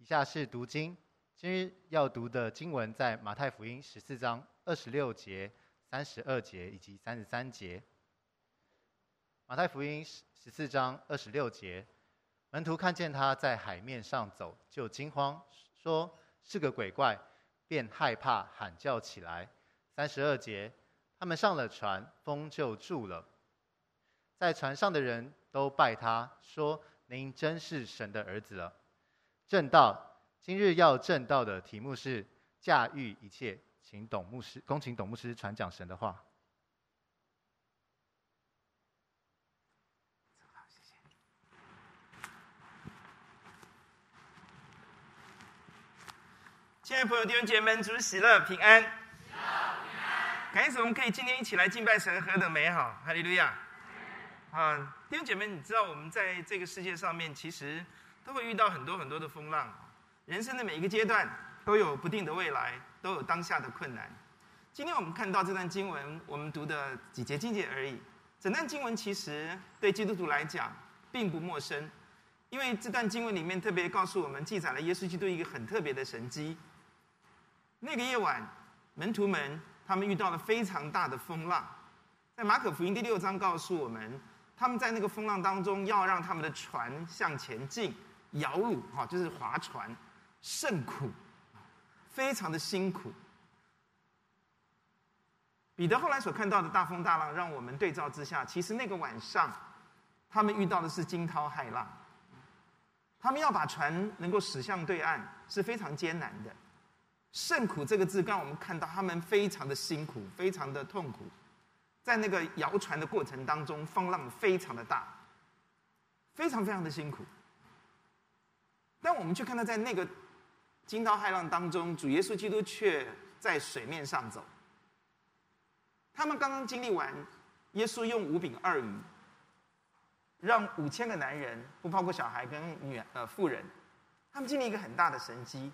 以下是读经，今日要读的经文在马太福音十四章二十六节、三十二节以及三十三节。马太福音十十四章二十六节，门徒看见他在海面上走，就惊慌，说是个鬼怪，便害怕，喊叫起来。三十二节，他们上了船，风就住了。在船上的人都拜他，说：“您真是神的儿子了。”证道，今日要证道的题目是驾驭一切，请董牧师，恭请董牧师传讲神的话。好，谢谢。亲爱的朋友、弟兄姐妹们，主喜乐平安。喜乐平安。感谢我们可以今天一起来敬拜神，何等美好！哈利路亚。啊，弟兄姐妹，你知道我们在这个世界上面，其实。都会遇到很多很多的风浪，人生的每一个阶段都有不定的未来，都有当下的困难。今天我们看到这段经文，我们读的几节经节而已。整段经文其实对基督徒来讲并不陌生，因为这段经文里面特别告诉我们，记载了耶稣基督一个很特别的神迹。那个夜晚，门徒们他们遇到了非常大的风浪，在马可福音第六章告诉我们，他们在那个风浪当中要让他们的船向前进。摇橹哈，就是划船，甚苦，非常的辛苦。彼得后来所看到的大风大浪，让我们对照之下，其实那个晚上，他们遇到的是惊涛骇浪。他们要把船能够驶向对岸，是非常艰难的。甚苦这个字，让我们看到他们非常的辛苦，非常的痛苦。在那个摇船的过程当中，风浪非常的大，非常非常的辛苦。但我们去看到，在那个惊涛骇浪当中，主耶稣基督却在水面上走。他们刚刚经历完，耶稣用五饼二鱼，让五千个男人，不包括小孩跟女呃妇人，他们经历一个很大的神迹。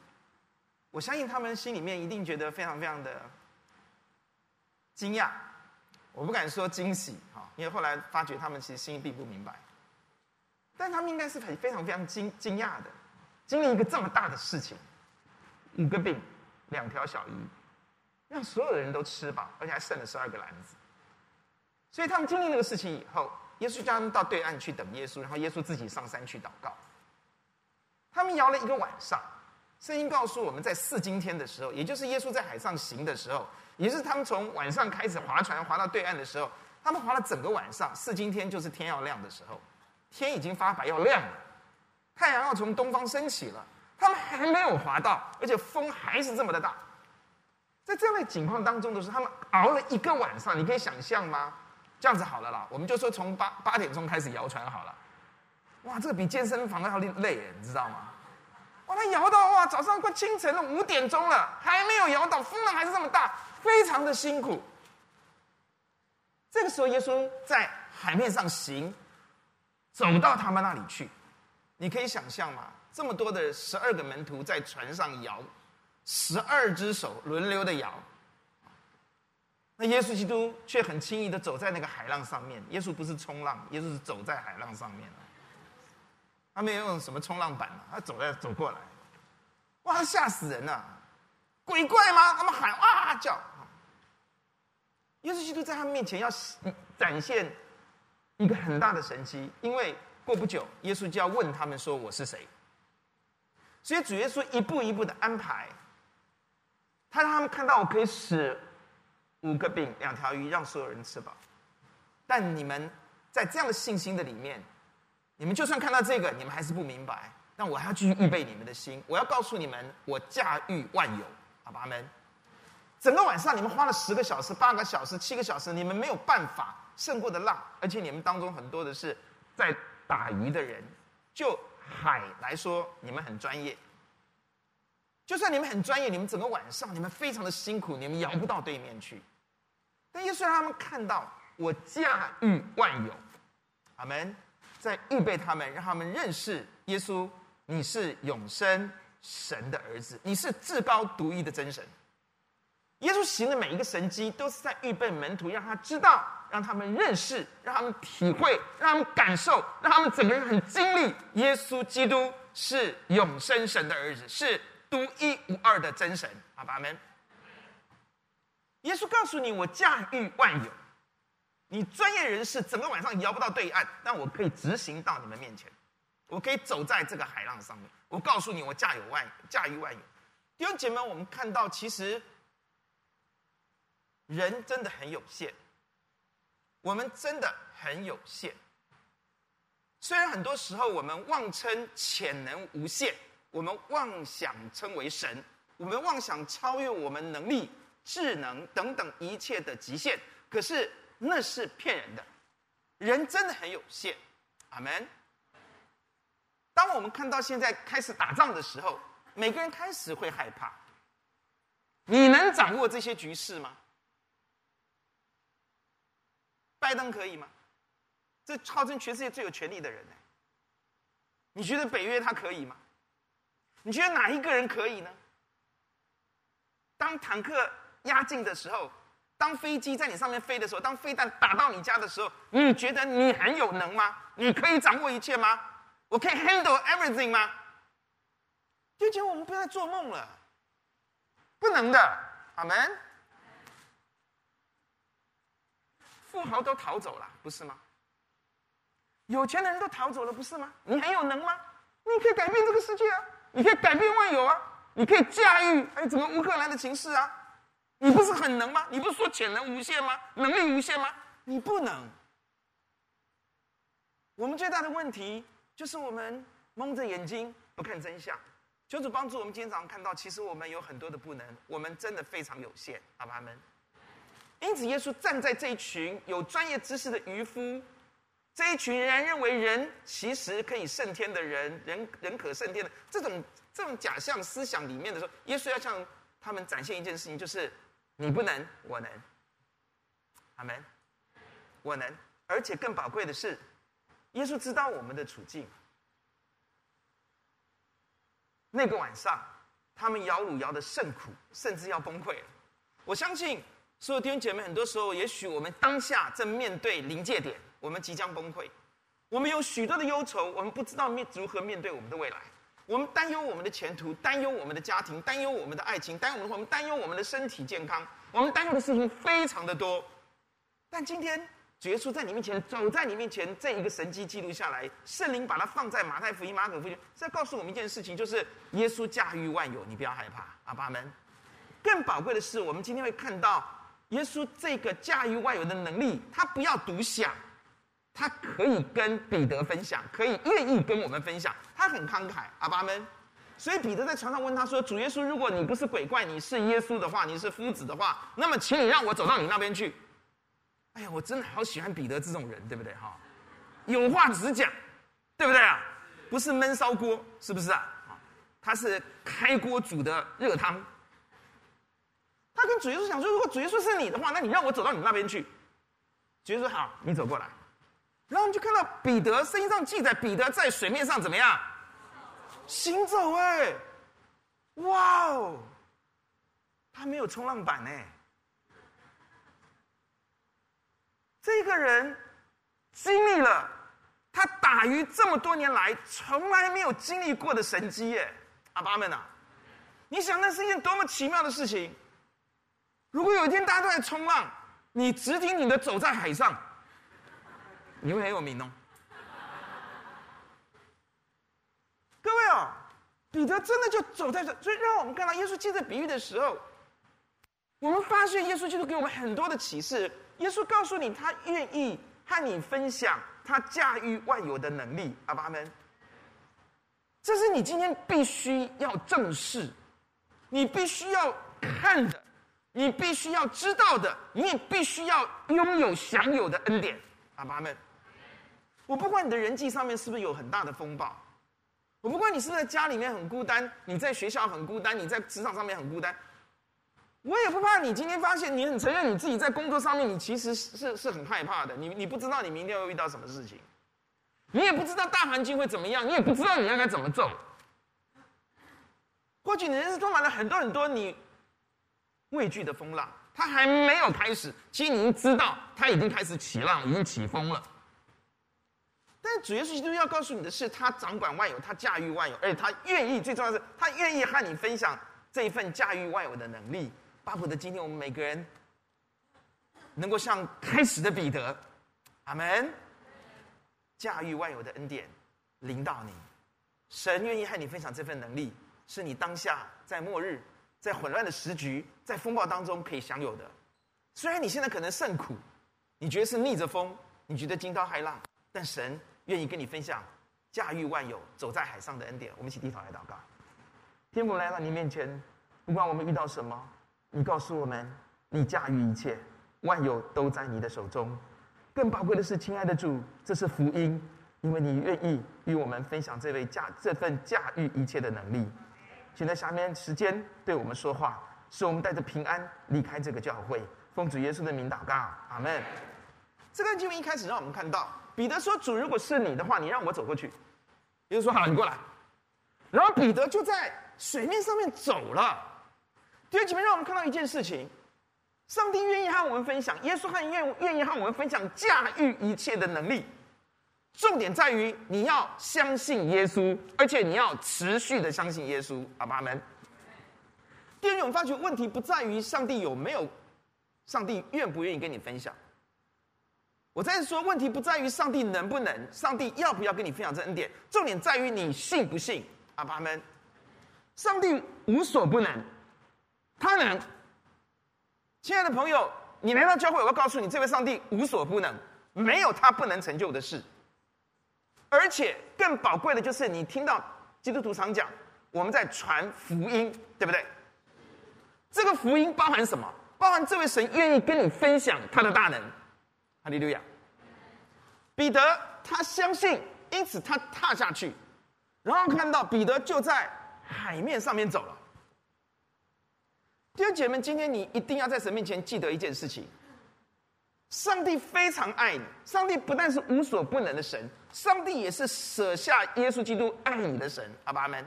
我相信他们心里面一定觉得非常非常的惊讶，我不敢说惊喜哈，因为后来发觉他们其实心里并不明白，但他们应该是很非常非常惊惊讶的。经历一个这么大的事情，五个饼，两条小鱼，让所有的人都吃饱，而且还剩了十二个篮子。所以他们经历那个事情以后，耶稣叫他们到对岸去等耶稣，然后耶稣自己上山去祷告。他们摇了一个晚上，圣经告诉我们在四更天的时候，也就是耶稣在海上行的时候，也是他们从晚上开始划船划到对岸的时候，他们划了整个晚上。四更天就是天要亮的时候，天已经发白要亮了。太阳要从东方升起了，他们还没有滑到，而且风还是这么的大。在这样的情况当中的时候，他们熬了一个晚上，你可以想象吗？这样子好了啦，我们就说从八八点钟开始摇船好了。哇，这个比健身房要累，你知道吗？哇，他摇到哇，早上快清晨了，五点钟了，还没有摇到，风浪还是这么大，非常的辛苦。这个时候，耶稣在海面上行，走到他们那里去。你可以想象吗？这么多的十二个门徒在船上摇，十二只手轮流的摇。那耶稣基督却很轻易的走在那个海浪上面。耶稣不是冲浪，耶稣是走在海浪上面。他没有用什么冲浪板，他走在走过来。哇，吓死人了！鬼怪吗？他们喊哇叫。耶稣基督在他们面前要展现一个很大的神奇，因为。过不久，耶稣就要问他们说：“我是谁？”所以主耶稣一步一步的安排，他让他们看到我可以使五个饼两条鱼让所有人吃饱。但你们在这样的信心的里面，你们就算看到这个，你们还是不明白。但我还要继续预备你们的心，我要告诉你们，我驾驭万有，好吧，们。整个晚上你们花了十个小时、八个小时、七个小时，你们没有办法胜过的浪，而且你们当中很多的是在。打鱼的人，就海来说，你们很专业。就算你们很专业，你们整个晚上你们非常的辛苦，你们摇不到对面去。但耶稣让他们看到我驾驭万有，阿门，在预备他们，让他们认识耶稣，你是永生神的儿子，你是至高独一的真神。耶稣行的每一个神迹，都是在预备门徒，让他知道。让他们认识，让他们体会，让他们感受，让他们整个人很经历耶稣基督是永生神的儿子，是独一无二的真神。阿爸们，耶稣告诉你，我驾驭万有。你专业人士整个晚上摇不到对岸，但我可以直行到你们面前，我可以走在这个海浪上面。我告诉你，我驾有万驾驭万有。弟兄姐妹，我们看到其实人真的很有限，我们真的很有限。虽然很多时候我们妄称潜能无限，我们妄想称为神，我们妄想超越我们能力、智能等等一切的极限，可是。那是骗人的，人真的很有限，阿门。当我们看到现在开始打仗的时候，每个人开始会害怕。你能掌握这些局势吗？拜登可以吗？这号称全世界最有权力的人呢？你觉得北约他可以吗？你觉得哪一个人可以呢？当坦克压境的时候。当飞机在你上面飞的时候，当飞弹打到你家的时候，你觉得你很有能吗？你可以掌握一切吗？我可以 handle everything 吗？就觉得我们不要再做梦了，不能的，阿门。富豪都逃走了，不是吗？有钱的人都逃走了，不是吗？你很有能吗？你可以改变这个世界啊！你可以改变万有啊！你可以驾驭哎整个乌克兰的情势啊！你不是很能吗？你不是说潜能无限吗？能力无限吗？你不能。我们最大的问题就是我们蒙着眼睛不看真相。求主帮助我们，今天早上看到，其实我们有很多的不能，我们真的非常有限。阿爸们。因此，耶稣站在这一群有专业知识的渔夫，这一群仍然认为人其实可以胜天的人，人人可胜天的这种这种假象思想里面的时候，耶稣要向他们展现一件事情，就是。你不能，我能。阿门。我能，而且更宝贵的是，耶稣知道我们的处境。那个晚上，他们摇橹摇得甚苦，甚至要崩溃了。我相信，所有弟兄姐妹，很多时候，也许我们当下正面对临界点，我们即将崩溃，我们有许多的忧愁，我们不知道面如何面对我们的未来。我们担忧我们的前途，担忧我们的家庭，担忧我们的爱情，担忧我们，我们担忧我们的身体健康。我们担忧的事情非常的多。但今天主耶稣在你面前，走在你面前，这一个神迹记录下来，圣灵把它放在马太福音、马可福音，是在告诉我们一件事情，就是耶稣驾驭万有，你不要害怕，阿爸们。更宝贵的是，我们今天会看到耶稣这个驾驭万有的能力，他不要独享。他可以跟彼得分享，可以愿意跟我们分享，他很慷慨，阿爸们。所以彼得在床上问他说：“主耶稣，如果你不是鬼怪，你是耶稣的话，你是夫子的话，那么请你让我走到你那边去。”哎呀，我真的好喜欢彼得这种人，对不对？哈，有话直讲，对不对啊？不是闷烧锅，是不是啊？他是开锅煮的热汤。跟主耶稣讲说：“如果主耶稣是你的话，那你让我走到你那边去。”主耶稣：“好，你走过来。”然后我们就看到彼得，圣经上记载，彼得在水面上怎么样？行走哎，哇哦，他没有冲浪板哎。这个人经历了他打鱼这么多年来从来没有经历过的神迹耶，阿爸们呐，你想那是一件多么奇妙的事情？如果有一天大家都在冲浪，你直挺挺的走在海上。你会很有名哦，各位哦，彼得真的就走在这，所以让我们看到耶稣借着比喻的时候，我们发现耶稣基督给我们很多的启示。耶稣告诉你，他愿意和你分享他驾驭万有的能力。阿爸们，这是你今天必须要正视，你必须要看，你必须要知道的，你也必须要拥有享有的恩典。阿爸们。我不管你的人际上面是不是有很大的风暴，我不管你是不是在家里面很孤单，你在学校很孤单，你在职场上面很孤单，我也不怕你今天发现你很承认你自己在工作上面你其实是是很害怕的，你你不知道你明天会遇到什么事情，你也不知道大环境会怎么样，你也不知道你应该怎么做。或许你人生充满了很多很多你畏惧的风浪，它还没有开始，其实你已经知道它已经开始起浪，已经起风了。但主耶稣基督要告诉你的是，他掌管万有，他驾驭万有，而且他愿意，最重要的是，他愿意和你分享这一份驾驭万有的能力。巴不得今天我们每个人能够像开始的彼得，阿门，驾驭万有的恩典临到你。神愿意和你分享这份能力，是你当下在末日、在混乱的时局、在风暴当中可以享有的。虽然你现在可能甚苦，你觉得是逆着风，你觉得惊涛骇浪，但神愿意跟你分享驾驭万有、走在海上的恩典。我们一起低头来祷告。天父来到你面前，不管我们遇到什么，你告诉我们，你驾驭一切，万有都在你的手中。更宝贵的是，亲爱的主，这是福音。因为你愿意与我们分享这位驾这份驾驭一切的能力，请在下面时间对我们说话，使我们带着平安离开这个教会。奉主耶稣的名祷告，阿门。这个经文一开始让我们看到，彼得说：“主，如果是你的话，你让我走过去。”耶稣说：“好了，你过来。”然后彼得就在水面上面走了。弟兄姐妹，让我们看到一件事情：上帝愿意和我们分享，耶稣和愿愿意和我们分享驾驭一切的能力。重点在于你要相信耶稣，而且你要持续的相信耶稣。阿们。第二种发觉问题不在于上帝有没有，上帝愿不愿意跟你分享。我再说，问题不在于上帝能不能，上帝要不要跟你分享这恩典。重点在于你信不信。阿们。上帝无所不能，他能。亲爱的朋友，你来到教会，我要告诉你，这位上帝无所不能，没有他不能成就的事。而且更宝贵的就是，你听到基督徒常讲，我们在传福音，对不对？这个福音包含什么？包含这位神愿意跟你分享他的大能。哈利路亚！彼得他相信，因此他踏下去，然后看到彼得就在海面上面走了。弟兄姐妹，今天你一定要在神面前记得一件事情。上帝非常爱你，上帝不但是无所不能的神，上帝也是舍下耶稣基督爱你的神。阿爸们，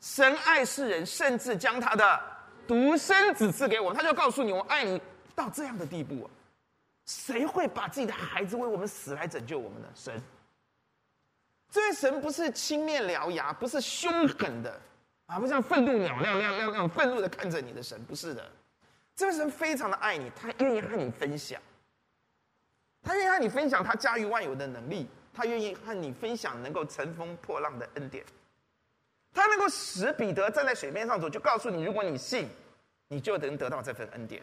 神爱世人，甚至将他的独生子赐给我，他就告诉你，我爱你到这样的地步啊！谁会把自己的孩子为我们死来拯救我们呢？神，这位神不是青面獠牙，不是凶狠的啊，不像愤怒鸟那样那样那样愤怒的看着你的神，不是的，这位神非常的爱你，他愿意和你分享。他愿意和你分享他驾驭万有的能力，他愿意和你分享能够乘风破浪的恩典。他能够使彼得站在水面上走，就告诉你：如果你信，你就能得到这份恩典。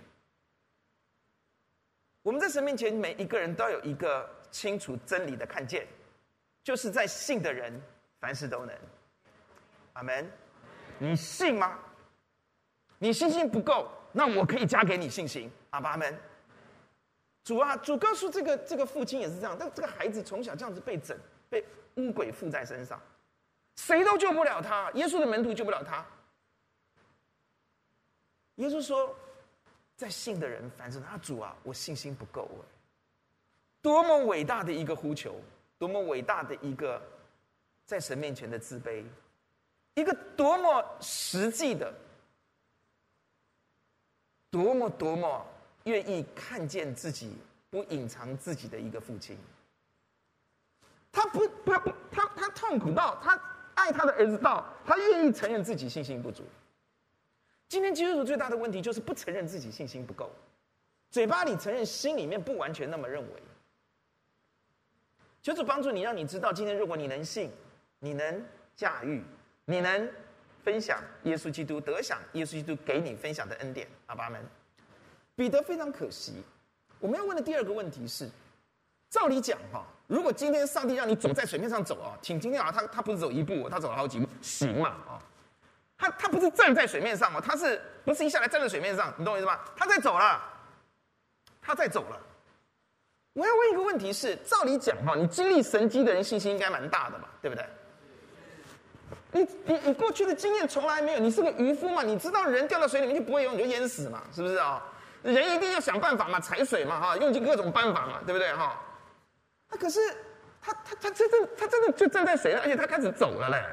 我们在神面前，每一个人都有一个清楚真理的看见，就是在信的人，凡事都能。阿门。你信吗？你信心不够，那我可以加给你信心。阿门。主啊，主告诉这个这个父亲也是这样，但这个孩子从小这样子被整，被污鬼附在身上，谁都救不了他，耶稣的门徒救不了他。耶稣说，在信的人，反正他主啊，我信心不够哎。多么伟大的一个呼求，多么伟大的一个在神面前的自卑，一个多么实际的，多么多么。愿意看见自己，不隐藏自己的一个父亲。他不，他不，他他痛苦到他爱他的儿子到他愿意承认自己信心不足。今天基督徒最大的问题就是不承认自己信心不够，嘴巴里承认，心里面不完全那么认为。求主帮助你，让你知道，今天如果你能信，你能驾驭，你能分享耶稣基督，得享耶稣基督给你分享的恩典。阿爸们。彼得非常可惜。我们要问的第二个问题是：照理讲哈，如果今天上帝让你走在水面上走啊，请今天啊，他他不是走一步，他走了好几步，行嘛啊？他他不是站在水面上哦，他是不是一下来站在水面上？你懂我意思吗？他在走了，他在走了。我要问一个问题是：照理讲哈，你经历神迹的人信心应该蛮大的嘛，对不对？你你你过去的经验从来没有，你是个渔夫嘛？你知道人掉到水里面就不会游，你就淹死嘛，是不是啊？人一定要想办法嘛，踩水嘛，哈，用尽各种办法嘛，对不对，哈？那可是他他他真正他真的就站在水上，而且他开始走了嘞。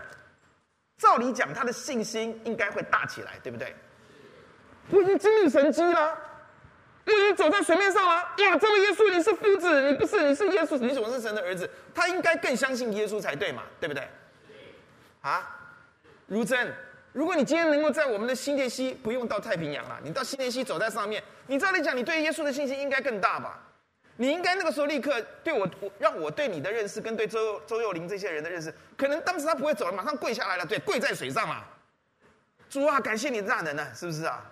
照理讲，他的信心应该会大起来，对不对？我已经经历神迹了，我已经走在水面上了。哇，这位耶稣，你是夫子，你不是，你是耶稣，你怎么是神的儿子？他应该更相信耶稣才对嘛，对不对？啊，如真，如果你今天能够在我们的新店溪，不用到太平洋了，你到新店溪走在上面，你照理讲，你对耶稣的信心应该更大吧？你应该那个时候立刻对我，我让我对你的认识跟对周周幼林这些人的认识，可能当时他不会走了，马上跪下来了，对，跪在水上嘛。主啊，感谢你的大能呢，是不是啊？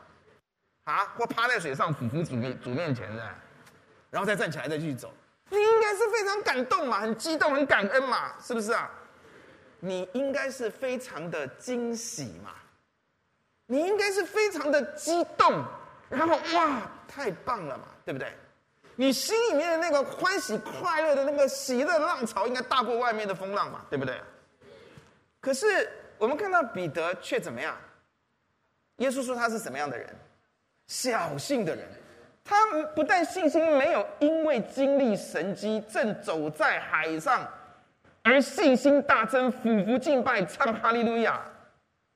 啊，或趴在水上俯伏主面主面前的，然后再站起来再继续走，你应该是非常感动嘛，很激动，很感恩嘛，是不是啊？你应该是非常的惊喜嘛，你应该是非常的激动，然后哇，太棒了嘛，对不对？你心里面的那个欢喜快乐的那个喜乐浪潮，应该大过外面的风浪嘛，对不对？可是我们看到彼得却怎么样？耶稣说他是什么样的人？小信的人。他不但信心没有因为经历神迹正走在海上，而信心大增，俯伏敬拜，唱哈利路亚。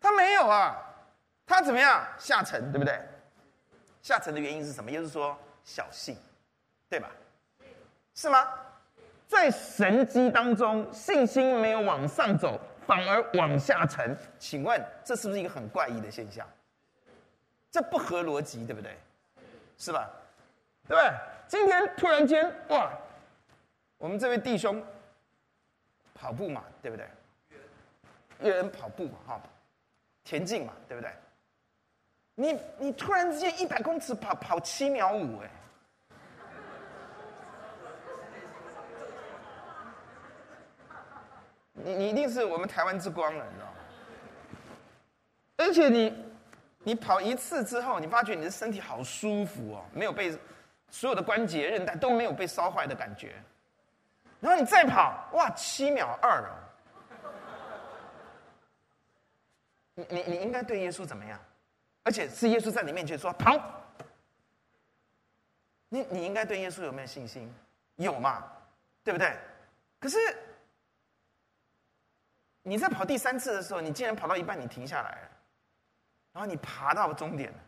他没有啊，他怎么样？下沉，对不对？下沉的原因是什么？耶稣说小信。对吧？是吗？在神机当中，信心没有往上走，反而往下沉。请问这是不是一个很怪异的现象？这不合逻辑，对不对？是吧？对不对？今天突然间，哇！我们这位弟兄跑步嘛，对不对？一人跑步嘛，哈，田径嘛，对不对？你你突然之间一百公尺跑跑七秒五，哎。你你一定是我们台湾之光了，你知道吗？而且你，你跑一次之后，你发觉你的身体好舒服哦，没有被所有的关节韧带都没有被烧坏的感觉。然后你再跑，哇，七秒二哦！你你你应该对耶稣怎么样？而且是耶稣在你面前说跑，你你应该对耶稣有没有信心？有嘛？对不对？可是。你在跑第三次的时候，你竟然跑到一半，你停下来了，然后你爬到终点了。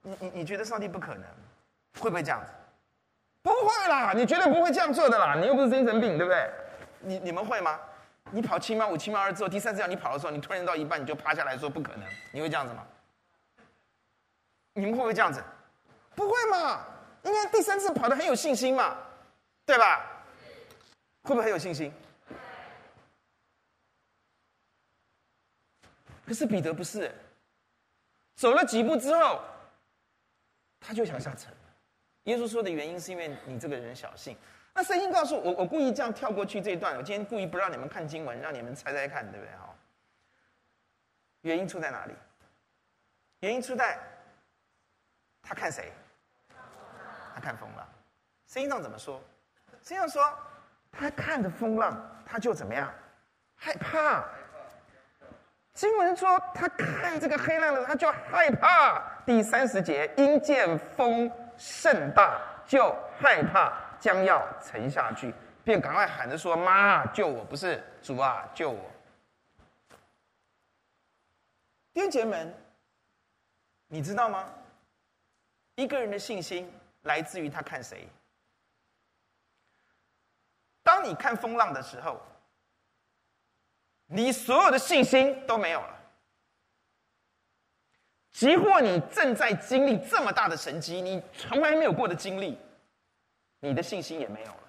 你你你觉得上帝不可能，会不会这样子？不会啦，你绝对不会这样做的啦，你又不是精神病，对不对？你你们会吗？你跑七秒五、七秒二之后，第三次要你跑的时候，你突然到一半你就趴下来说不可能，你会这样子吗？你们会不会这样子？不会嘛，应该第三次跑得很有信心嘛，对吧？会不会很有信心？可是彼得不是，走了几步之后，他就想下沉。耶稣说的原因是因为你这个人小信。那圣经告诉我，我故意这样跳过去这一段。我今天故意不让你们看经文，让你们猜猜看，对不对？哈。原因出在哪里？原因出在他看谁？他看风浪。圣经上怎么说？圣经上说，他看着风浪，他就怎么样？害怕。经文说，他看这个黑浪的，他就害怕。第三十节，因见风甚大，就害怕，将要沉下去，便赶快喊着说：“妈，救我！”不是主啊，救我！弟兄姐们，你知道吗？一个人的信心来自于他看谁。当你看风浪的时候。你所有的信心都没有了，即或你正在经历这么大的神迹，你从来没有过的经历，你的信心也没有了。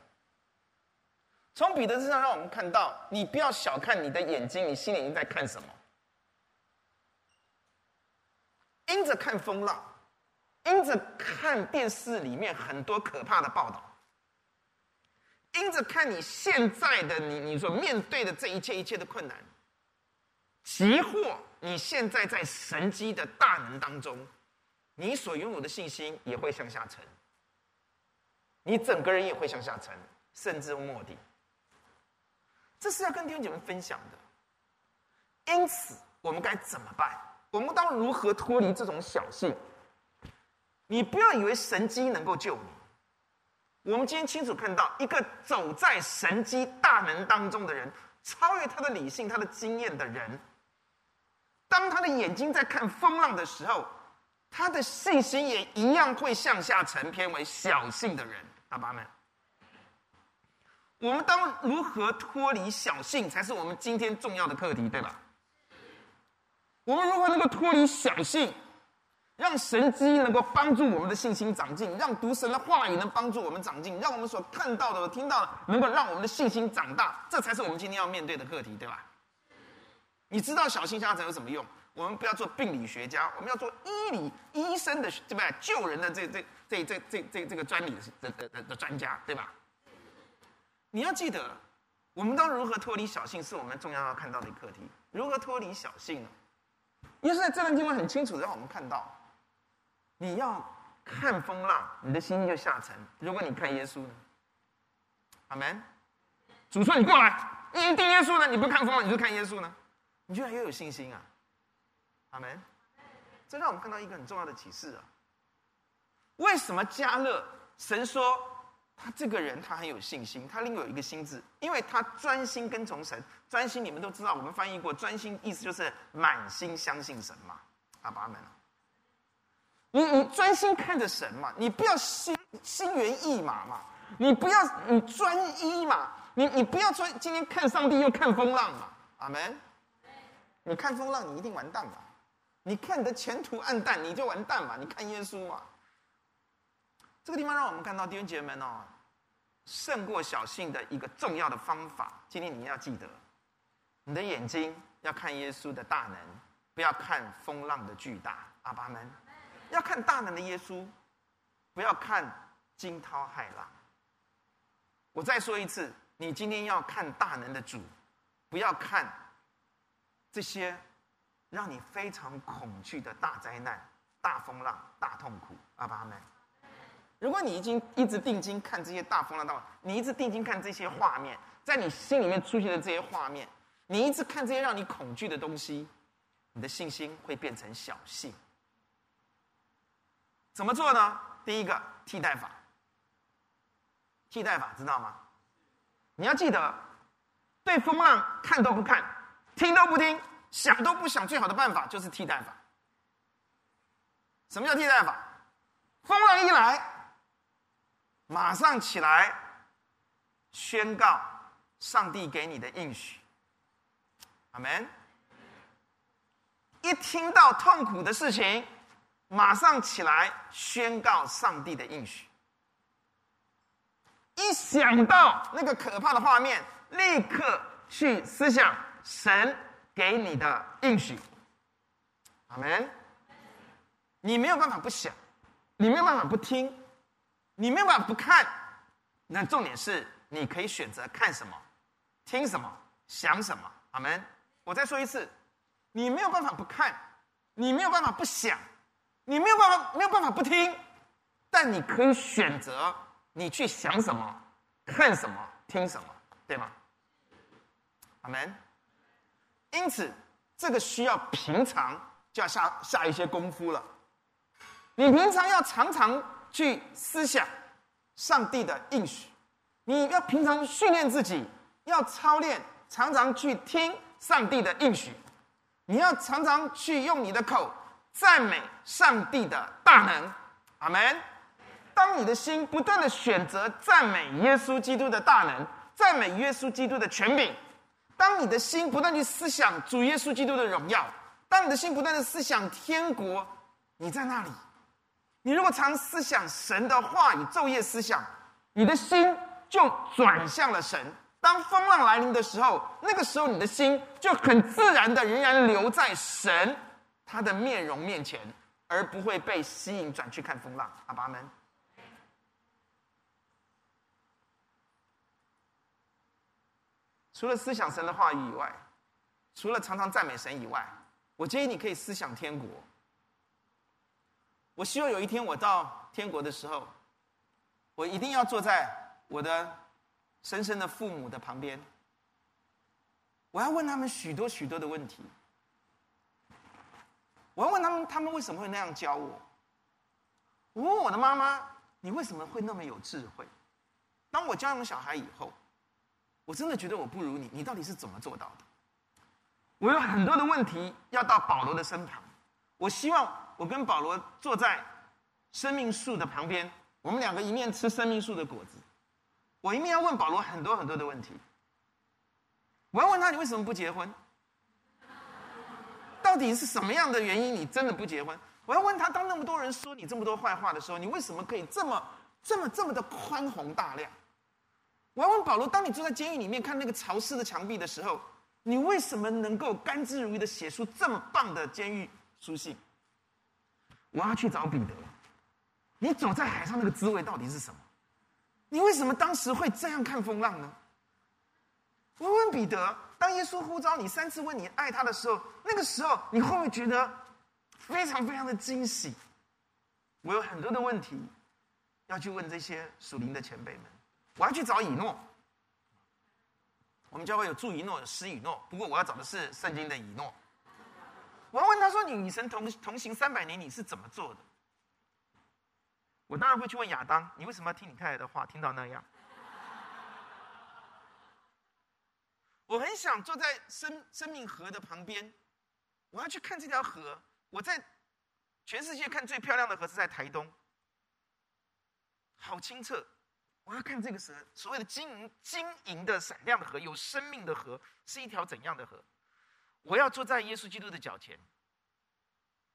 从彼得身上，让我们看到，你不要小看你的眼睛，你心里已经在看什么？因着看风浪，因着看电视里面很多可怕的报道。因着看你现在的你，你所面对的这一切一切的困难，即或你现在在神机的大能当中，你所拥有的信心也会向下沉，你整个人也会向下沉，甚至没底。这是要跟弟兄姐妹分享的。因此，我们该怎么办？我们当如何脱离这种小信？你不要以为神机能够救你。我们今天清楚看到，一个走在神机大能当中的人，超越他的理性、他的经验的人，当他的眼睛在看风浪的时候，他的信心也一样会向下沉，偏为小信的人。阿爸们，我们当如何脱离小信，才是我们今天重要的课题，对吧？我们如何能够脱离小信，让神迹能够帮助我们的信心长进，让读神的话语能帮助我们长进，让我们所看到的、听到的，能够让我们的信心长大，这才是我们今天要面对的课题，对吧？你知道小信向下沉有什么用？我们不要做病理学家，我们要做医理医生的，对不对？救人的这这这这这这这个专利的的的的专家，对吧？你要记得，我们当如何脱离小性，是我们重要要看到的课题。如何脱离小性呢？耶稣在这段经文很清楚的让我们看到，你要看风浪，你的心就下沉；如果你看耶稣呢？阿门。主说你过来，你定耶稣呢？你不看风浪，你就看耶稣呢？你居然又有信心啊！阿门，这让我们看到一个很重要的启示啊！为什么加勒神说他这个人他很有信心？他另有一个心字，因为他专心跟从神。专心，你们都知道，我们翻译过，专心意思就是满心相信神嘛。阿爸阿门。你你专心看着神嘛，你不要心心猿意马嘛，你不要你专一嘛，你你不要专今天看上帝又看风浪嘛。阿门。你看风浪，你一定完蛋嘛。你看你的前途暗淡，你就完蛋嘛！你看耶稣嘛，这个地方让我们看到弟兄姐妹们哦，胜过小信的一个重要的方法。今天你要记得，你的眼睛要看耶稣的大能，不要看风浪的巨大。阿爸们，要看大能的耶稣，不要看惊涛骇浪。我再说一次，你今天要看大能的主，不要看这些。让你非常恐惧的大灾难、大风浪、大痛苦，阿爸们。如果你已经一直定睛看这些大风浪、大，你一直定睛看这些画面，在你心里面出现的这些画面，你一直看这些让你恐惧的东西，你的信心会变成小信。怎么做呢？第一个替代法，替代法知道吗？你要记得，对风浪看都不看，听都不听。想都不想，最好的办法就是替代法。什么叫替代法？风浪一来，马上起来，宣告上帝给你的应许。阿门。一听到痛苦的事情，马上起来宣告上帝的应许。一想到那个可怕的画面，立刻去思想神。给你的应许，阿门。你没有办法不想，你没有办法不听，你没有办法不看。那重点是，你可以选择看什么，听什么，想什么。阿门。我再说一次，你没有办法不看，你没有办法不想，你没有办法没有办法不听，但你可以选择你去想什么，看什么，听什么，对吗？阿门。因此，这个需要平常就要下下一些功夫了。你平常要常常去思想上帝的应许，你要平常训练自己，要操练，常常去听上帝的应许。你要常常去用你的口赞美上帝的大能。阿门。当你的心不断的选择赞美耶稣基督的大能，赞美耶稣基督的权柄。当你的心不断去思想主耶稣基督的荣耀，当你的心不断的思想天国，你在那里。你如果常思想神的话语，昼夜思想，你的心就转向了神。当风浪来临的时候，那个时候你的心就很自然的仍然留在神他的面容面前，而不会被吸引转去看风浪。阿爸们。除了思想神的话语以外，除了常常赞美神以外，我建议你可以思想天国。我希望有一天我到天国的时候，我一定要坐在我的神圣的父母的旁边，我要问他们许多许多的问题。我要问他们，他们为什么会那样教我？我问我的妈妈，你为什么会那么有智慧？当我教养小孩以后。我真的觉得我不如你，你到底是怎么做到的？我有很多的问题要到保罗的身旁，我希望我跟保罗坐在生命树的旁边，我们两个一面吃生命树的果子，我一面要问保罗很多很多的问题。我要问他，你为什么不结婚？到底是什么样的原因你真的不结婚？我要问他，当那么多人说你这么多坏话的时候，你为什么可以这么这么这么的宽宏大量？我要问保罗，当你坐在监狱里面看那个潮湿的墙壁的时候，你为什么能够甘之如饴的写出这么棒的监狱书信？我要去找彼得，你走在海上那个滋味到底是什么？你为什么当时会这样看风浪呢？我问彼得，当耶稣呼召你三次问你爱他的时候，那个时候你会不会觉得非常非常的惊喜？我有很多的问题要去问这些属灵的前辈们。我要去找以诺。我们教会有助以诺，施以诺，不过我要找的是圣经的以诺。我要问他说：“你与神同同行三百年，你是怎么做的？”我当然会去问亚当：“你为什么要听你太太的话，听到那样？”我很想坐在生生命河的旁边，我要去看这条河。我在全世界看最漂亮的河是在台东，好清澈。我要看这个河，所谓的晶莹晶莹的闪亮的河，有生命的河，是一条怎样的河？我要坐在耶稣基督的脚前，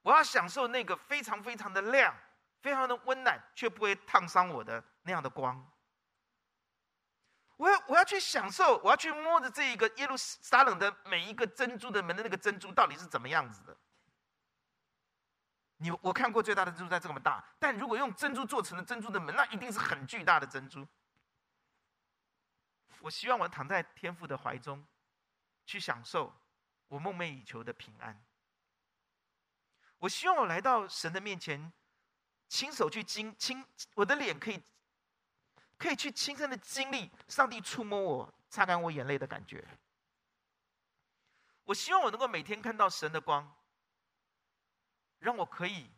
我要享受那个非常非常的亮、非常的温暖，却不会烫伤我的那样的光。我要我要去享受，我要去摸着这一个耶路撒冷的每一个珍珠的门的那个珍珠到底是怎么样子的？你我看过最大的珍珠在这么大，但如果用珍珠做成的珍珠的门，那一定是很巨大的珍珠。我希望我躺在天父的怀中，去享受我梦寐以求的平安。我希望我来到神的面前，亲手去经亲我的脸可以。可以去亲身的经历上帝触摸我、擦干我眼泪的感觉。我希望我能够每天看到神的光，让我可以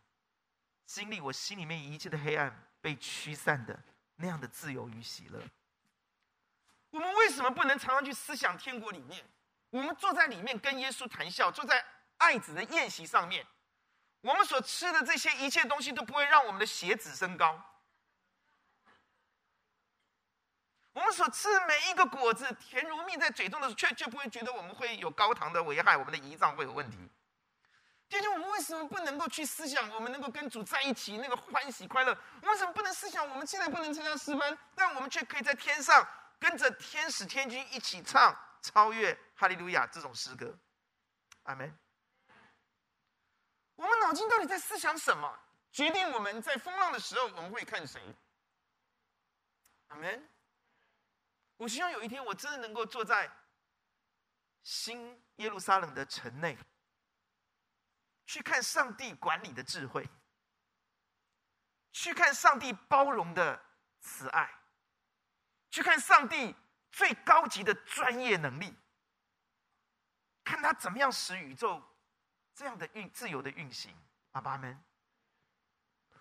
经历我心里面一切的黑暗被驱散的那样的自由与喜乐。我们为什么不能常常去思想天国里面？我们坐在里面跟耶稣谈笑，坐在爱子的宴席上面，我们所吃的这些一切东西都不会让我们的血脂升高。我们所吃的每一个果子，甜如蜜在嘴中的时候，却却不会觉得我们会有高糖的危害，我们的胰脏会有问题。究竟我们为什么不能够去思想，我们能够跟主在一起那个欢喜快乐？为什么不能思想，我们现在不能参加诗班，但我们却可以在天上跟着天使天军一起唱超越哈利路亚这种诗歌？阿门。我们脑筋到底在思想什么？决定我们在风浪的时候我们会看谁？阿门。我希望有一天，我真的能够坐在新耶路撒冷的城内，去看上帝管理的智慧，去看上帝包容的慈爱，去看上帝最高级的专业能力，看他怎么样使宇宙这样的运自由的运行。阿爸们，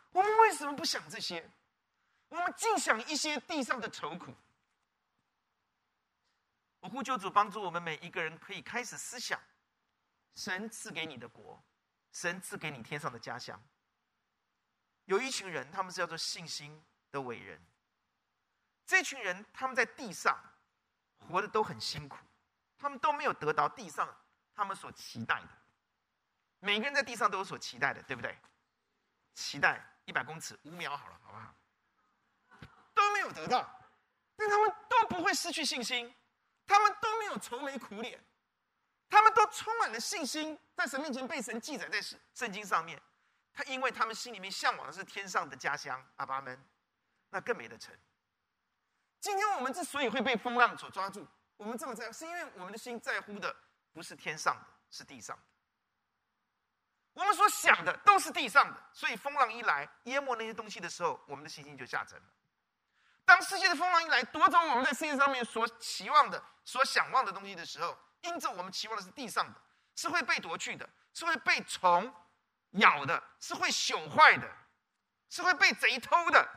我们为什么不想这些？我们尽想一些地上的愁苦。我呼救主帮助我们每一个人，可以开始思想神赐给你的国，神赐给你天上的家乡。有一群人，他们是叫做信心的伟人。这群人他们在地上活得都很辛苦，他们都没有得到地上他们所期待的。每个人在地上都有所期待的，对不对？期待一百公尺五秒好了，好不好？都没有得到，但他们都不会失去信心。他们都没有愁眉苦脸，他们都充满了信心，在神面前被神记载在圣经上面。他因为他们心里面向往的是天上的家乡，阿爸们，那更没得成。今天我们之所以会被风浪所抓住，我们这么在，是因为我们的心在乎的不是天上的，是地上的。我们所想的都是地上的，所以风浪一来淹没那些东西的时候，我们的信心就下沉了。当世界的风浪一来，夺走我们在世界上面所期望的、所想望的东西的时候，因着我们期望的是地上的，是会被夺去的，是会被虫咬的，是会朽坏的，是会被贼偷的，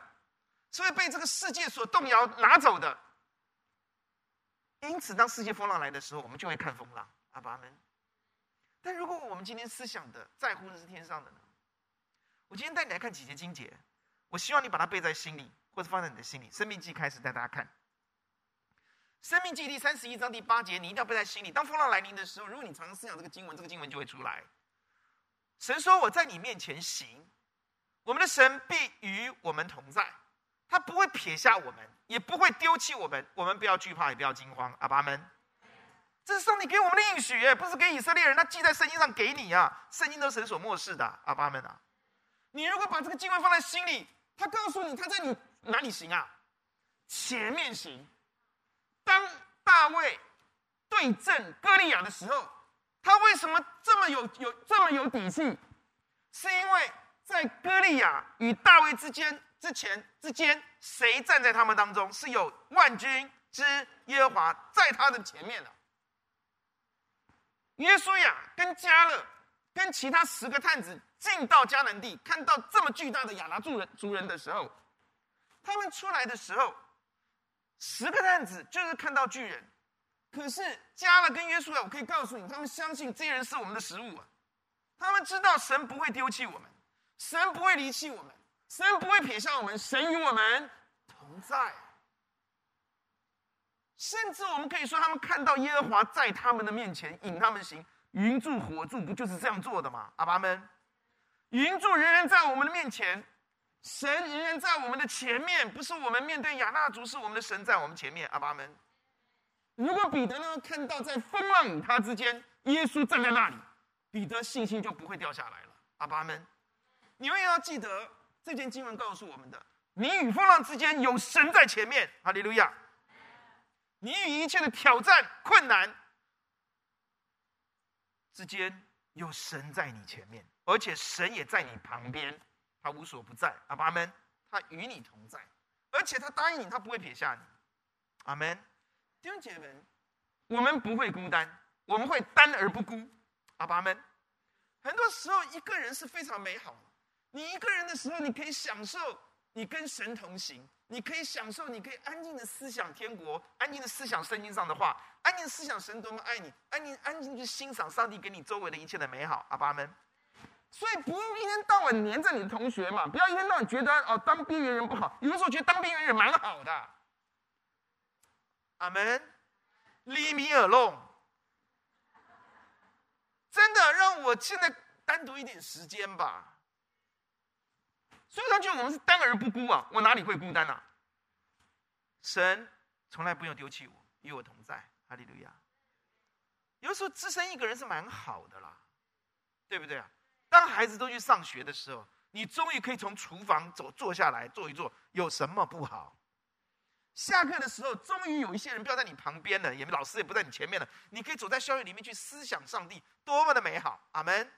是会被这个世界所动摇拿走的。因此，当世界风浪来的时候，我们就会看风浪，阿爸们。但如果我们今天思想的在乎的是天上的呢？我今天带你来看几节经节，我希望你把它背在心里，或者放在你的心里。生命记开始带大家看。生命记第三十一章第八节，你一定要背在心里。当风浪来临的时候，如果你常常思想这个经文，这个经文就会出来。神说：“我在你面前行，我们的神必与我们同在，他不会撇下我们，也不会丢弃我们。我们不要惧怕，也不要惊慌。”阿爸们，这是上帝给我们的应许，不是给以色列人，他记在圣经上给你啊。圣经都是神所默示的，阿爸们啊。你如果把这个经文放在心里，他告诉你他在你哪里行啊？前面行。当大卫对阵歌利亚的时候，他为什么这么有有这么有底气？是因为在歌利亚与大卫之间之前之间，谁站在他们当中？是有万军之耶和华在他的前面的。约书亚跟加勒跟其他十个探子进到迦南地，看到这么巨大的亚衲族人族人的时候，他们出来的时候。十个探子就是看到巨人，可是加勒跟约书亚，我可以告诉你，他们相信这些人是我们的食物啊。他们知道神不会丢弃我们，神不会离弃我们，神不会撇下我们，神与我们同在。甚至我们可以说，他们看到耶和华在他们的面前引他们行，云柱火柱，不就是这样做的吗？阿爸们，云柱仍然在我们的面前。神仍然在我们的前面，不是我们面对亚纳族，是我们的神在我们前面。阿爸们，如果彼得呢看到在风浪与他之间，耶稣站在那里，彼得信心就不会掉下来了。阿爸们，你们也要记得这件经文告诉我们的：你与风浪之间有神在前面。哈利路亚！你与一切的挑战、困难之间有神在你前面，而且神也在你旁边。他无所不在，阿爸们，他与你同在，而且他答应你，他不会撇下你，阿门。弟兄姐妹们，我们不会孤单，我们会单而不孤，阿爸们。很多时候，一个人是非常美好的。你一个人的时候，你可以享受你跟神同行，你可以享受，你可以安静的思想天国，安静的思想圣经上的话，安静思想神多么爱你，安静安静去欣赏上帝给你周围的一切的美好，阿爸们。所以不用一天到晚黏着你的同学嘛，不要一天到晚觉得哦，当边缘人不好。有的时候觉得当边缘人蛮好的。阿门，Leave me alone。真的让我现在单独一点时间吧。所以他觉得我们是单而不孤啊，我哪里会孤单啊？神从来不用丢弃我，与我同在。哈利路亚。有时候只身一个人是蛮好的啦，对不对啊？当孩子都去上学的时候，你终于可以从厨房走坐下来坐一坐，有什么不好？下课的时候，终于有一些人不要在你旁边了，也老师也不在你前面了，你可以走在校园里面去思想上帝，多么的美好！阿门。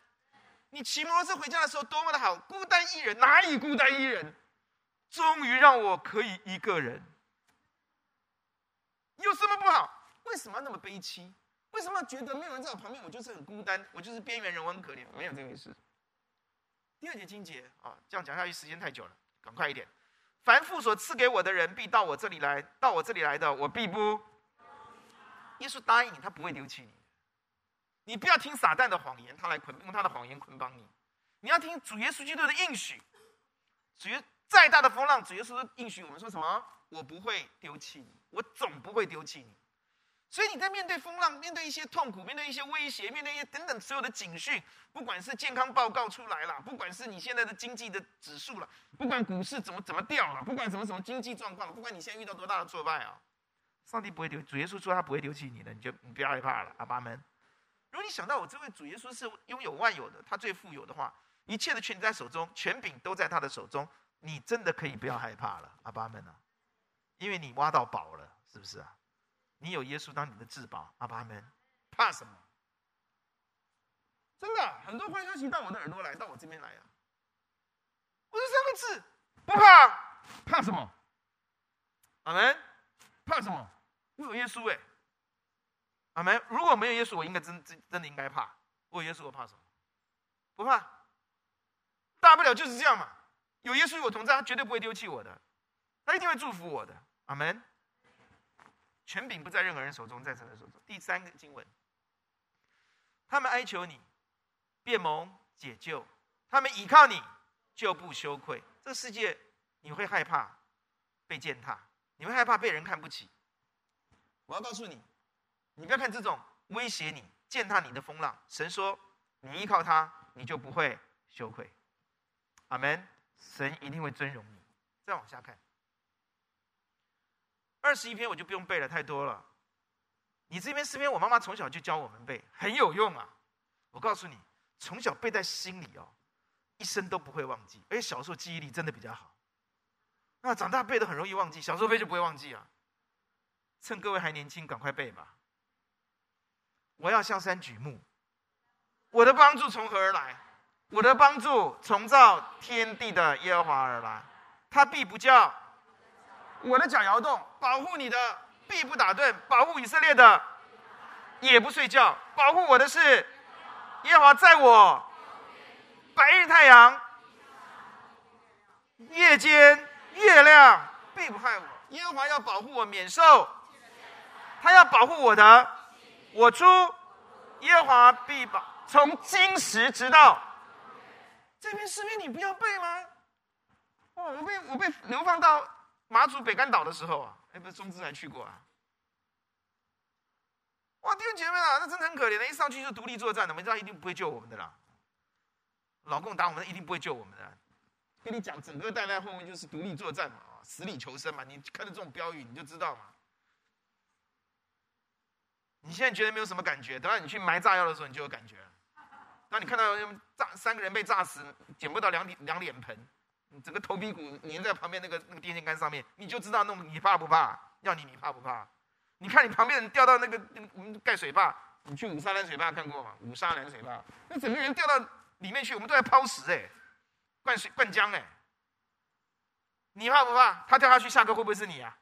你骑摩托车回家的时候，多么的好！孤单一人，哪里孤单一人？终于让我可以一个人，有什么不好？为什么要那么悲戚？为什么觉得没有人在我旁边，我就是很孤单，我就是边缘人，我很可怜？没有这回事。第二节经节啊，这样讲下去时间太久了，赶快一点。凡父所赐给我的人，必到我这里来；到我这里来的，我必不。耶稣答应你，他不会丢弃你。你不要听撒旦的谎言，他来捆用他的谎言捆绑你。你要听主耶稣基督的应许。主耶再大的风浪，主耶稣应许我们说什么？我不会丢弃你，我总不会丢弃你。所以你在面对风浪、面对一些痛苦、面对一些威胁、面对一些等等所有的警讯，不管是健康报告出来了，不管是你现在的经济的指数了，不管股市怎么怎么掉了，不管什么什么经济状况，不管你现在遇到多大的挫败啊，上帝不会丢，主耶稣说他不会丢弃你的，你就你不要害怕了，阿爸们。如果你想到我这位主耶稣是拥有万有的，他最富有的话，一切的权在手中，权柄都在他的手中，你真的可以不要害怕了，阿爸们啊，因为你挖到宝了，是不是啊？你有耶稣当你的至宝，阿爸们，怕什么？真的，很多坏消息到我的耳朵来，到我这边来啊！我就三个字：不怕。怕什么？阿门。怕什么？我有耶稣哎！阿门。如果没有耶稣，我应该真真真的应该怕。我有耶稣，我怕什么？不怕。大不了就是这样嘛。有耶稣与我同在，他绝对不会丢弃我的，他一定会祝福我的。阿门。权柄不在任何人手中，在神的手中。第三个经文，他们哀求你，便蒙解救；他们倚靠你，就不羞愧。这个世界你会害怕被践踏，你会害怕被人看不起。我要告诉你，你不要看这种威胁你、践踏你的风浪。神说，你依靠他，你就不会羞愧。阿门。神一定会尊荣你。再往下看，二十一篇我就不用背了，太多了。你这篇诗篇，我妈妈从小就教我们背，很有用啊。我告诉你，从小背在心里哦，一生都不会忘记。而且小时候记忆力真的比较好，那长大背的很容易忘记，小时候背就不会忘记啊。趁各位还年轻，赶快背吧。我要向山举目，我的帮助从何而来？我的帮助从造天地的耶和华而来，他必不叫我的脚摇动，保护你的必不打盹，保护以色列的也不睡觉，保护我的是耶和华在我，白日太阳，夜间月亮必不害我，耶和华要保护我免受，他要保护我的，我出耶和华必保，从今时直到。这篇诗篇你不要背吗？哦，我被我被流放到马祖北竿岛的时候啊，哎，不是中资还去过啊。哇，弟兄姐妹啊，那真的很可怜的，一上去就独立作战的，我们知道一定不会救我们的啦。老共打我们，一定不会救我们的。跟你讲，整个带来后面就是独立作战嘛，死里求生嘛。你看到这种标语，你就知道嘛。你现在觉得没有什么感觉，等到你去埋炸药的时候，你就有感觉了。当你看到炸三个人被炸死，捡不到两两脸盆，你整个头皮骨粘在旁边那个那个电线杆上面，你就知道那你怕不怕？要你你怕不怕？你看你旁边人掉到那个我们盖水坝，你去五沙拦水坝看过吗？五沙拦水坝，那整个人掉到里面去，我们都在抛石哎，灌水灌浆哎，你怕不怕？他掉下去，下个会不会是你啊？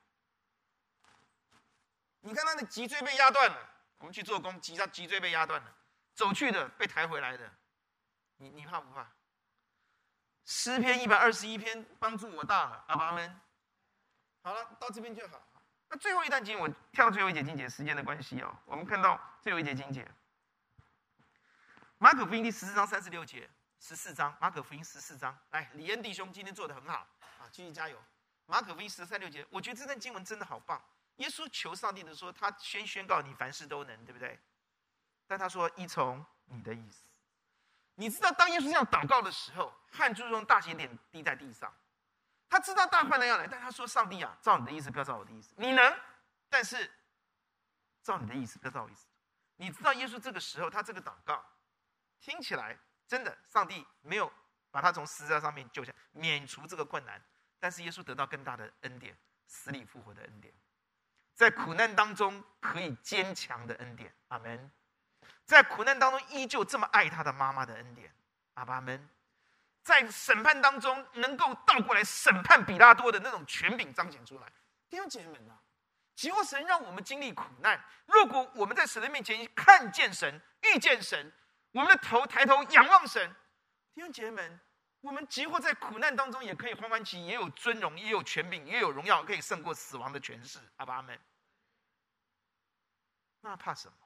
你看他的脊椎被压断了，我们去做工，脊椎脊椎被压断了。走去的被抬回来的，你你怕不怕？诗篇一百二十一篇帮助我大了，阿爸们。好了，到这边就好。那最后一段经，我跳最后一节经节，时间的关系哦。我们看到最后一节经节，马可福音第十四章三十六节，十四章马可福音十四章，来，李恩弟兄今天做的很好啊，继续加油。马可福音十三六节，我觉得这段经文真的好棒。耶稣求上帝的说，他先宣告你凡事都能，对不对？但他说：“依从你的意思。”你知道，当耶稣这样祷告的时候，汗珠中大血点滴在地上。他知道大患难要来，但他说：“上帝啊，照你的意思，不要照我的意思。你能，但是照你的意思，不要照我的意思。”你知道，耶稣这个时候他这个祷告，听起来真的，上帝没有把他从十字架上面救下，免除这个困难。但是耶稣得到更大的恩典，死里复活的恩典，在苦难当中可以坚强的恩典。阿门。在苦难当中，依旧这么爱他的妈妈的恩典，阿爸们，在审判当中能够倒过来审判比拉多的那种权柄彰显出来。弟兄姐妹们啊，只有神让我们经历苦难。如果我们在神的面前看见神、遇见神，我们的头抬头仰望神，弟兄姐妹们，我们即或在苦难当中也可以欢欢喜喜，也有尊荣，也有权柄，也有荣耀，可以胜过死亡的权势。阿爸们，那怕什么？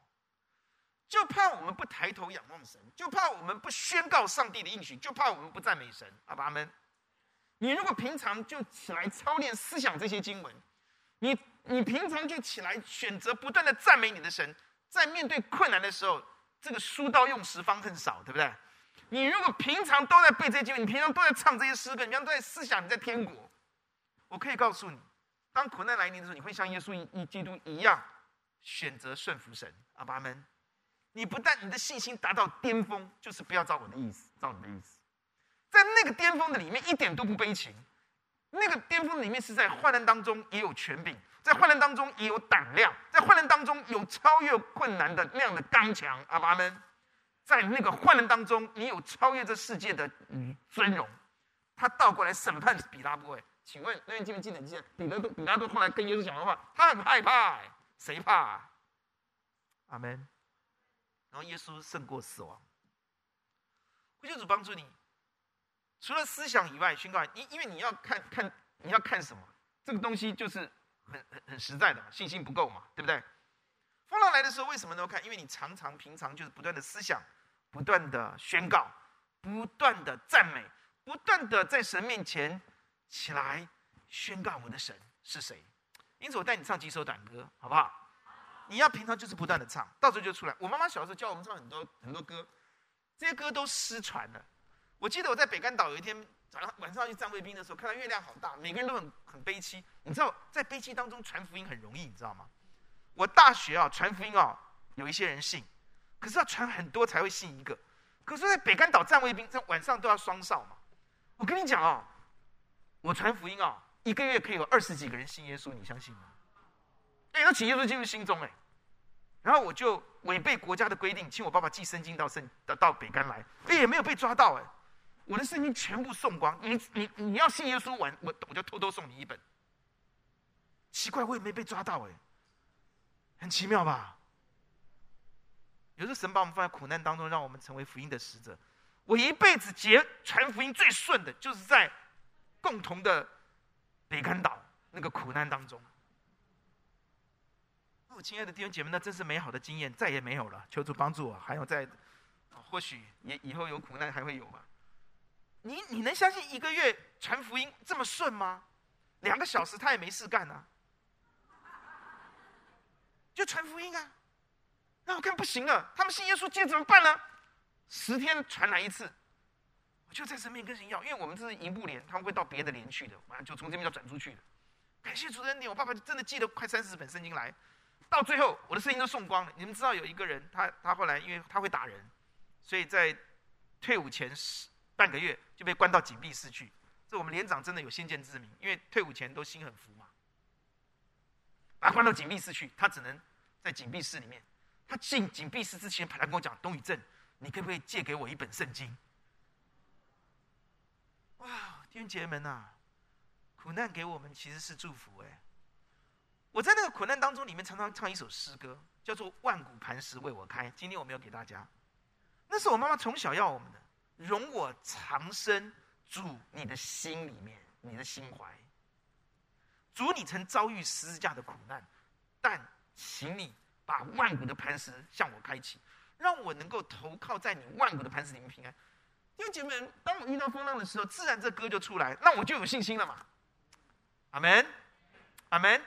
就怕我们不抬头仰望神，就怕我们不宣告上帝的应许，就怕我们不赞美神。阿爸们，你如果平常就起来操练思想这些经文，你你平常就起来选择不断的赞美你的神，在面对困难的时候，这个书到用时方恨少，对不对？你如果平常都在背这些经文，你平常都在唱这些诗歌，你平常都在思想你在天国，我可以告诉你，当苦难来临的时候，你会像耶稣一基督一样选择顺服神。阿爸们。你不但你的信心达到巅峰，就是不要照我的意思，照你的意思，在那个巅峰的里面一点都不悲情，那个巅峰里面是在患难当中也有权柄，在患难当中也有胆量，在患难当中有超越困难的那样的刚强。阿爸们，在那个患难当中，你有超越这世界的尊荣。他倒过来审判比拉多，请问那边记不记得？记得彼得多，比拉多后来跟耶稣讲的话，他很害怕，谁怕？阿门。然后耶稣胜过死亡，求主帮助你。除了思想以外，宣告因因为你要看看你要看什么，这个东西就是很很很实在的，信心不够嘛，对不对？风浪来的时候为什么能够看？因为你常常平常就是不断的思想，不断的宣告，不断的赞美，不断的在神面前起来宣告我的神是谁。因此，我带你唱几首短歌，好不好？你要平常就是不断的唱，到时候就出来。我妈妈小时候教我们唱很多很多歌，这些歌都失传了。我记得我在北竿岛有一天早上晚上去站卫兵的时候，看到月亮好大，每个人都很很悲戚。你知道在悲戚当中传福音很容易，你知道吗？我大学啊传福音啊，有一些人信，可是要传很多才会信一个。可是，在北竿岛站卫兵，在晚上都要双哨嘛。我跟你讲啊，我传福音啊，一个月可以有二十几个人信耶稣，你相信吗？哎，那请耶稣进入心中哎。然后我就违背国家的规定，请我爸爸寄圣经到圣到到北竿来，哎，也没有被抓到哎。我的圣经全部送光，你你你要信耶稣，我我我就偷偷送你一本。奇怪，我也没被抓到哎，很奇妙吧？有时候神把我们放在苦难当中，让我们成为福音的使者。我一辈子结传福音最顺的，就是在共同的北竿岛那个苦难当中。亲爱的弟兄姐妹，那真是美好的经验，再也没有了。求主帮助我，还有在，或许也以后有苦难还会有吧。你你能相信一个月传福音这么顺吗？两个小时他也没事干啊，就传福音啊。那我看不行了，他们信耶稣，接着怎么办呢？十天传来一次，我就在身边跟人要，因为我们这是一部连，他们会到别的连去的，完了就从这边要转出去的。感谢主的恩典，我爸爸真的寄了快三十本圣经来，到最后我的圣经都送光了。你们知道有一个人，他他后来因为他会打人，所以在退伍前半个月就被关到禁闭室去。这我们连长真的有先见之明，因为退伍前都心很浮嘛，把他关到禁闭室去，他只能在禁闭室里面。他进禁闭室之前，跑来跟我讲：“董宇正，你可不可以借给我一本圣经？”哇，弟兄姐妹们呐、啊，苦难给我们其实是祝福哎！我在那个苦难当中，里面常常唱一首诗歌，叫做《万古磐石为我开》。今天我没有给大家，那是我妈妈从小要我们的，容我长生主你的心里面，你的心怀。主，你曾遭遇十字架的苦难，但请你。把万古的磐石向我开启，让我能够投靠在你万古的磐石里面平安。弟兄姐妹们，当我遇到风浪的时候，自然这歌就出来，那我就有信心了嘛。阿门，阿门。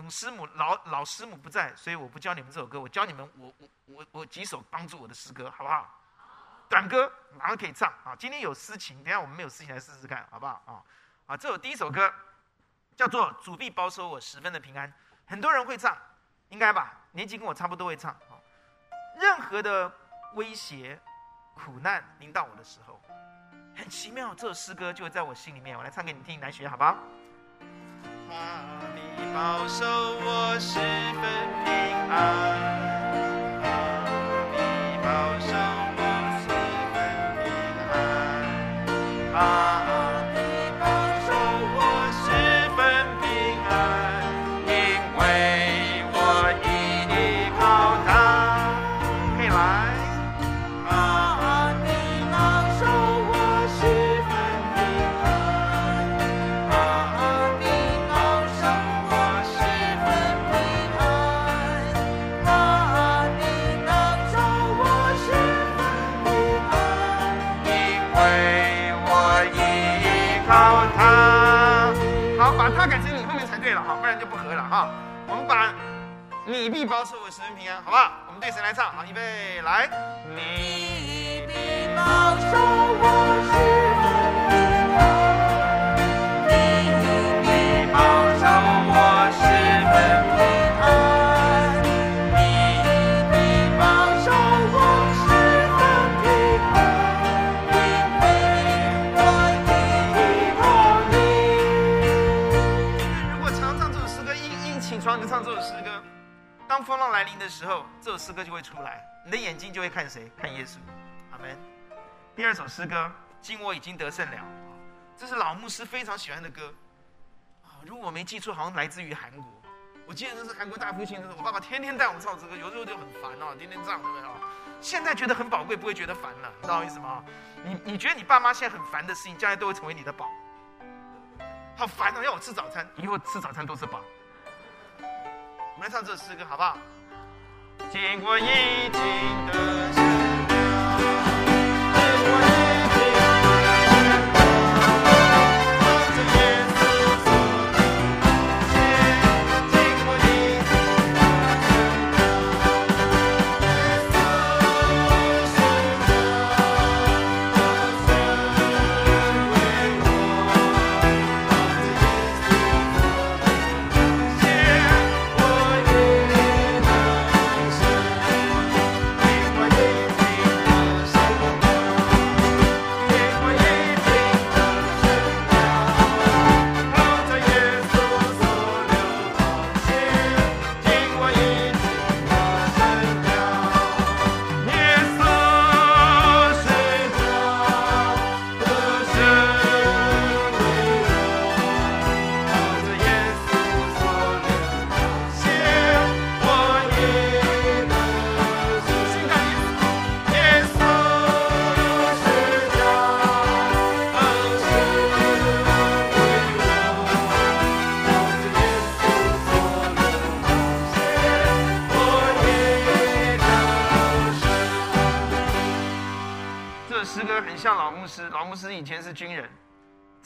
董师母老老师母不在，所以我不教你们这首歌，我教你们我我我我几首帮助我的诗歌，好不好？短歌马上可以唱啊。今天有诗情，等下我们没有诗情来试试看，好不好啊？啊，这首第一首歌叫做《主必保守我十分的平安》，很多人会唱。应该吧，年纪跟我差不多会唱。任何的威胁、苦难临到我的时候，很奇妙，这首诗歌就会在我心里面。我来唱给你听，来学好不好？你保守我十分平安。你好不然就不合了哈。我们把你必保守我十分平安好不好？我们对谁来唱？好预备来。你一定能收获幸风浪来临的时候，这首诗歌就会出来，你的眼睛就会看谁？看耶稣。阿门。第二首诗歌，今我已经得胜了，这是老牧师非常喜欢的歌。啊，如果我没记错，好像来自于韩国。我记得那是韩国大复兴的时候，我爸爸天天带我唱这个，有时候就很烦哦，天天唱，对不对啊？现在觉得很宝贵，不会觉得烦了，你知道我意思吗？你你觉得你爸妈现在很烦的事情，将来都会成为你的宝。好烦哦，要我吃早餐，以后吃早餐都是宝。我们来唱这诗歌，好不好？经得胜了，今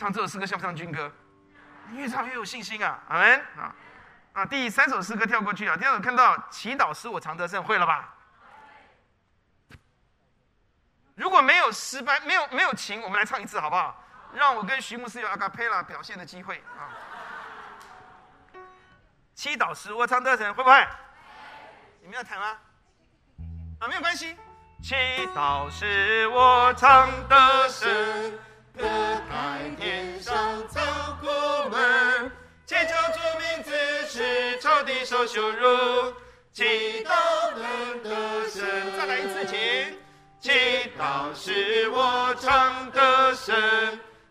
唱这首诗歌像不像军歌？越唱越有信心啊！阿门啊啊！第三首诗歌跳过去啊，第二首看到祈祷使我常得胜，会了吧？如果没有失败，没有没有情，我们来唱一次好不好？让我跟徐牧师有阿卡贝拉表现的机会啊！祈祷使我常得胜，会不会？你们要弹吗？啊，没有关系。祈祷使我常得胜，隔开天上仓库门，祈求主名字使仇敌受羞辱，祈祷能得胜。再来一次，请。祈祷使我常得胜，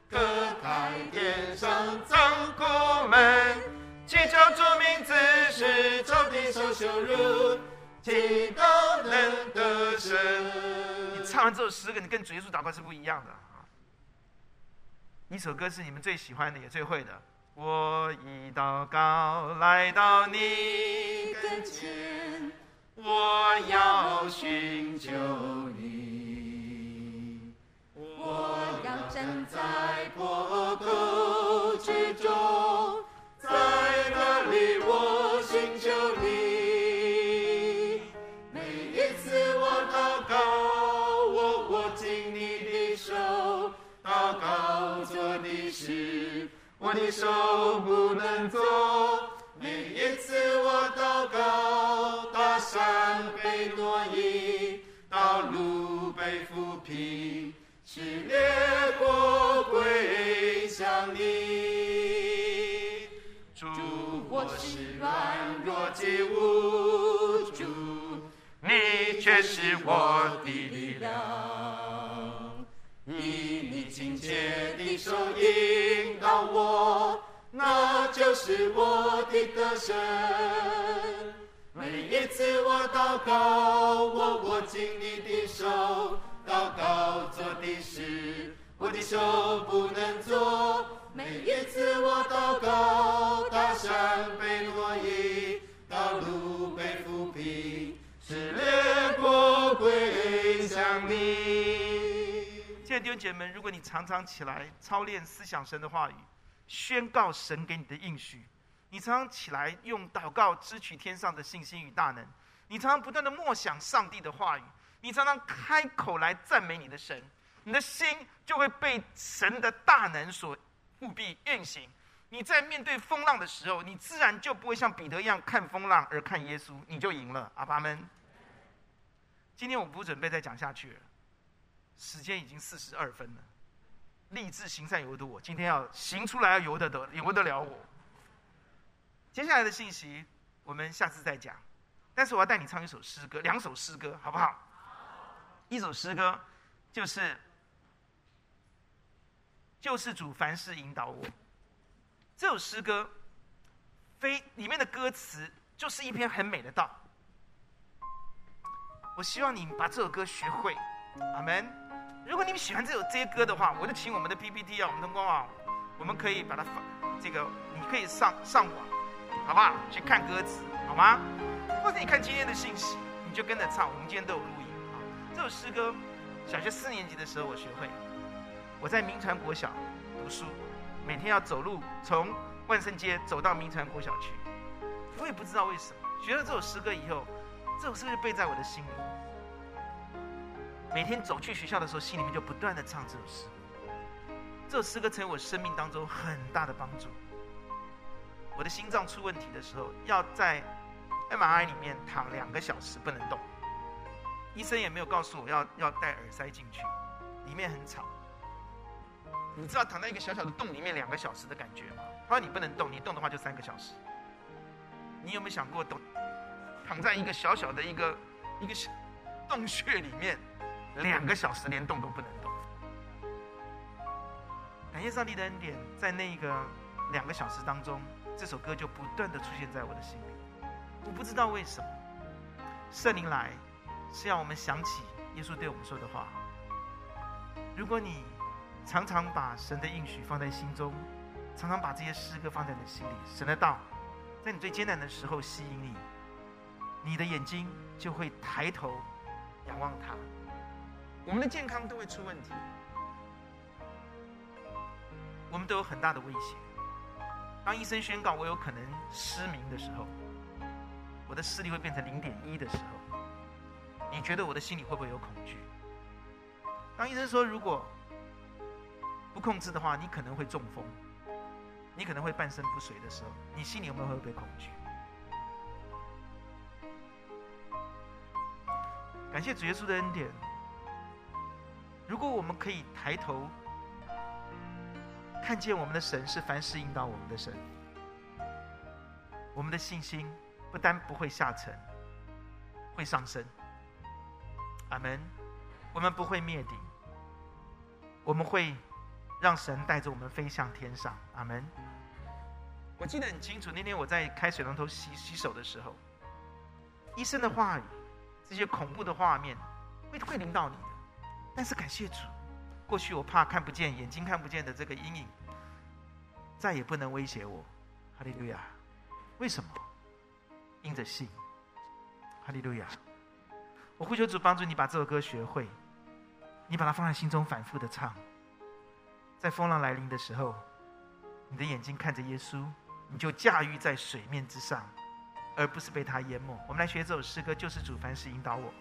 隔开天上仓库门，祈求主名字使仇敌受羞辱。祈祷能得胜。你唱完这首诗歌，你跟主耶稣祷告是不一样的啊。一首歌是你们最喜欢的，也最会的。我一祷告来到你跟前，我要寻求你，我要站在坡口我的手不能做，每一次我祷告，大山被挪移，道路被抚平，是列国归向你。主，我是软弱极无助，你却是我的力量。以你亲切的手引导我，那就是我的得胜。每一次我祷告，我握紧你的手，祷告做的事，我的手不能做。每一次我祷告，大山被挪移，道路被抚平，是列国归向你。弟兄姐妹们，如果你常常起来操练思想神的话语，宣告神给你的应许；你常常起来用祷告支取天上的信心与大能；你常常不断的默想上帝的话语；你常常开口来赞美你的神，你的心就会被神的大能所务必运行。你在面对风浪的时候，你自然就不会像彼得一样看风浪而看耶稣，你就赢了。阿爸们，今天我不准备再讲下去了。时间已经四十二分了，立志行善由得我，今天要行出来要由得得由得了我。接下来的信息我们下次再讲，但是我要带你唱一首诗歌，两首诗歌，好不好？一首诗歌就是救世主凡事引导我。这首诗歌非里面的歌词就是一篇很美的道。我希望你把这首歌学会，阿门。如果你们喜欢这首这些歌的话，我就请我们的 PPT 啊，我们的官网，我们可以把它放这个，你可以上上网，好不好？去看歌词，好吗？或者你看今天的信息，你就跟着唱。我们今天都有录音啊。这首诗歌，小学四年级的时候我学会。我在铭传国小读书，每天要走路从万圣街走到铭传国小去。我也不知道为什么，学了这首诗歌以后，这首诗歌就背在我的心里。每天走去学校的时候，心里面就不断的唱这首诗。这首诗歌成为我生命当中很大的帮助。我的心脏出问题的时候，要在 MRI 里面躺两个小时不能动，医生也没有告诉我要要戴耳塞进去，里面很吵。你知道躺在一个小小的洞里面两个小时的感觉吗？他说你不能动，你动的话就三个小时。你有没有想过，懂躺在一个小小的一个一个小洞穴里面？两个小时连动都不能动，感谢上帝的恩典，在那个两个小时当中，这首歌就不断的出现在我的心里。我不知道为什么，圣灵来是让我们想起耶稣对我们说的话。如果你常常把神的应许放在心中，常常把这些诗歌放在你心里，神的道在你最艰难的时候吸引你，你的眼睛就会抬头仰望他。我们的健康都会出问题，我们都有很大的威胁。当医生宣告我有可能失明的时候，我的视力会变成零点一的时候，你觉得我的心里会不会有恐惧？当医生说如果不控制的话，你可能会中风，你可能会半身不遂的时候，你心里有没有会被恐惧？感谢主耶稣的恩典。如果我们可以抬头。看见我们的神是凡事引导我们的神，我们的信心不但不会下沉，会上升。阿门。我们不会灭顶，我们会让神带着我们飞向天上。阿门。我记得很清楚，那天我在开水龙头洗洗手的时候，医生的话语，这些恐怖的画面会会临到你，但是感谢主。过去我怕看不见，眼睛看不见的这个阴影，再也不能威胁我。哈利路亚！为什么？因着信。哈利路亚！我呼求主帮助你把这首歌学会，你把它放在心中反复的唱。在风浪来临的时候，你的眼睛看着耶稣，你就驾驭在水面之上，而不是被他淹没。我们来学这首诗歌，就是主凡事引导我。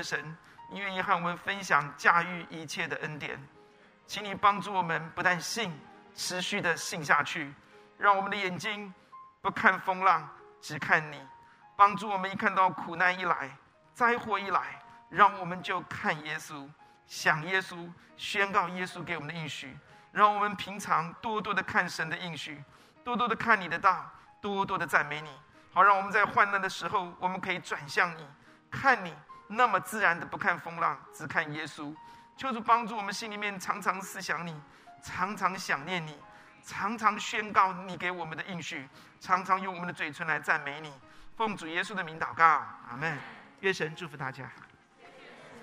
的神，你愿意和我们分享驾驭一切的恩典，请你帮助我们，不但信，持续的信下去，让我们的眼睛不看风浪，只看你，帮助我们一看到苦难一来，灾祸一来，让我们就看耶稣，想耶稣，宣告耶稣给我们的应许，让我们平常多多的看神的应许，多多的看你的道，多多的赞美你。好，让我们在患难的时候，我们可以转向你，看你那么自然的不看风浪，只看耶稣。求主帮助我们心里面常常思想你，常常想念你，常常宣告你给我们的应许，常常用我们的嘴唇来赞美你。奉主耶稣的名祷告，阿门。愿神祝福大家。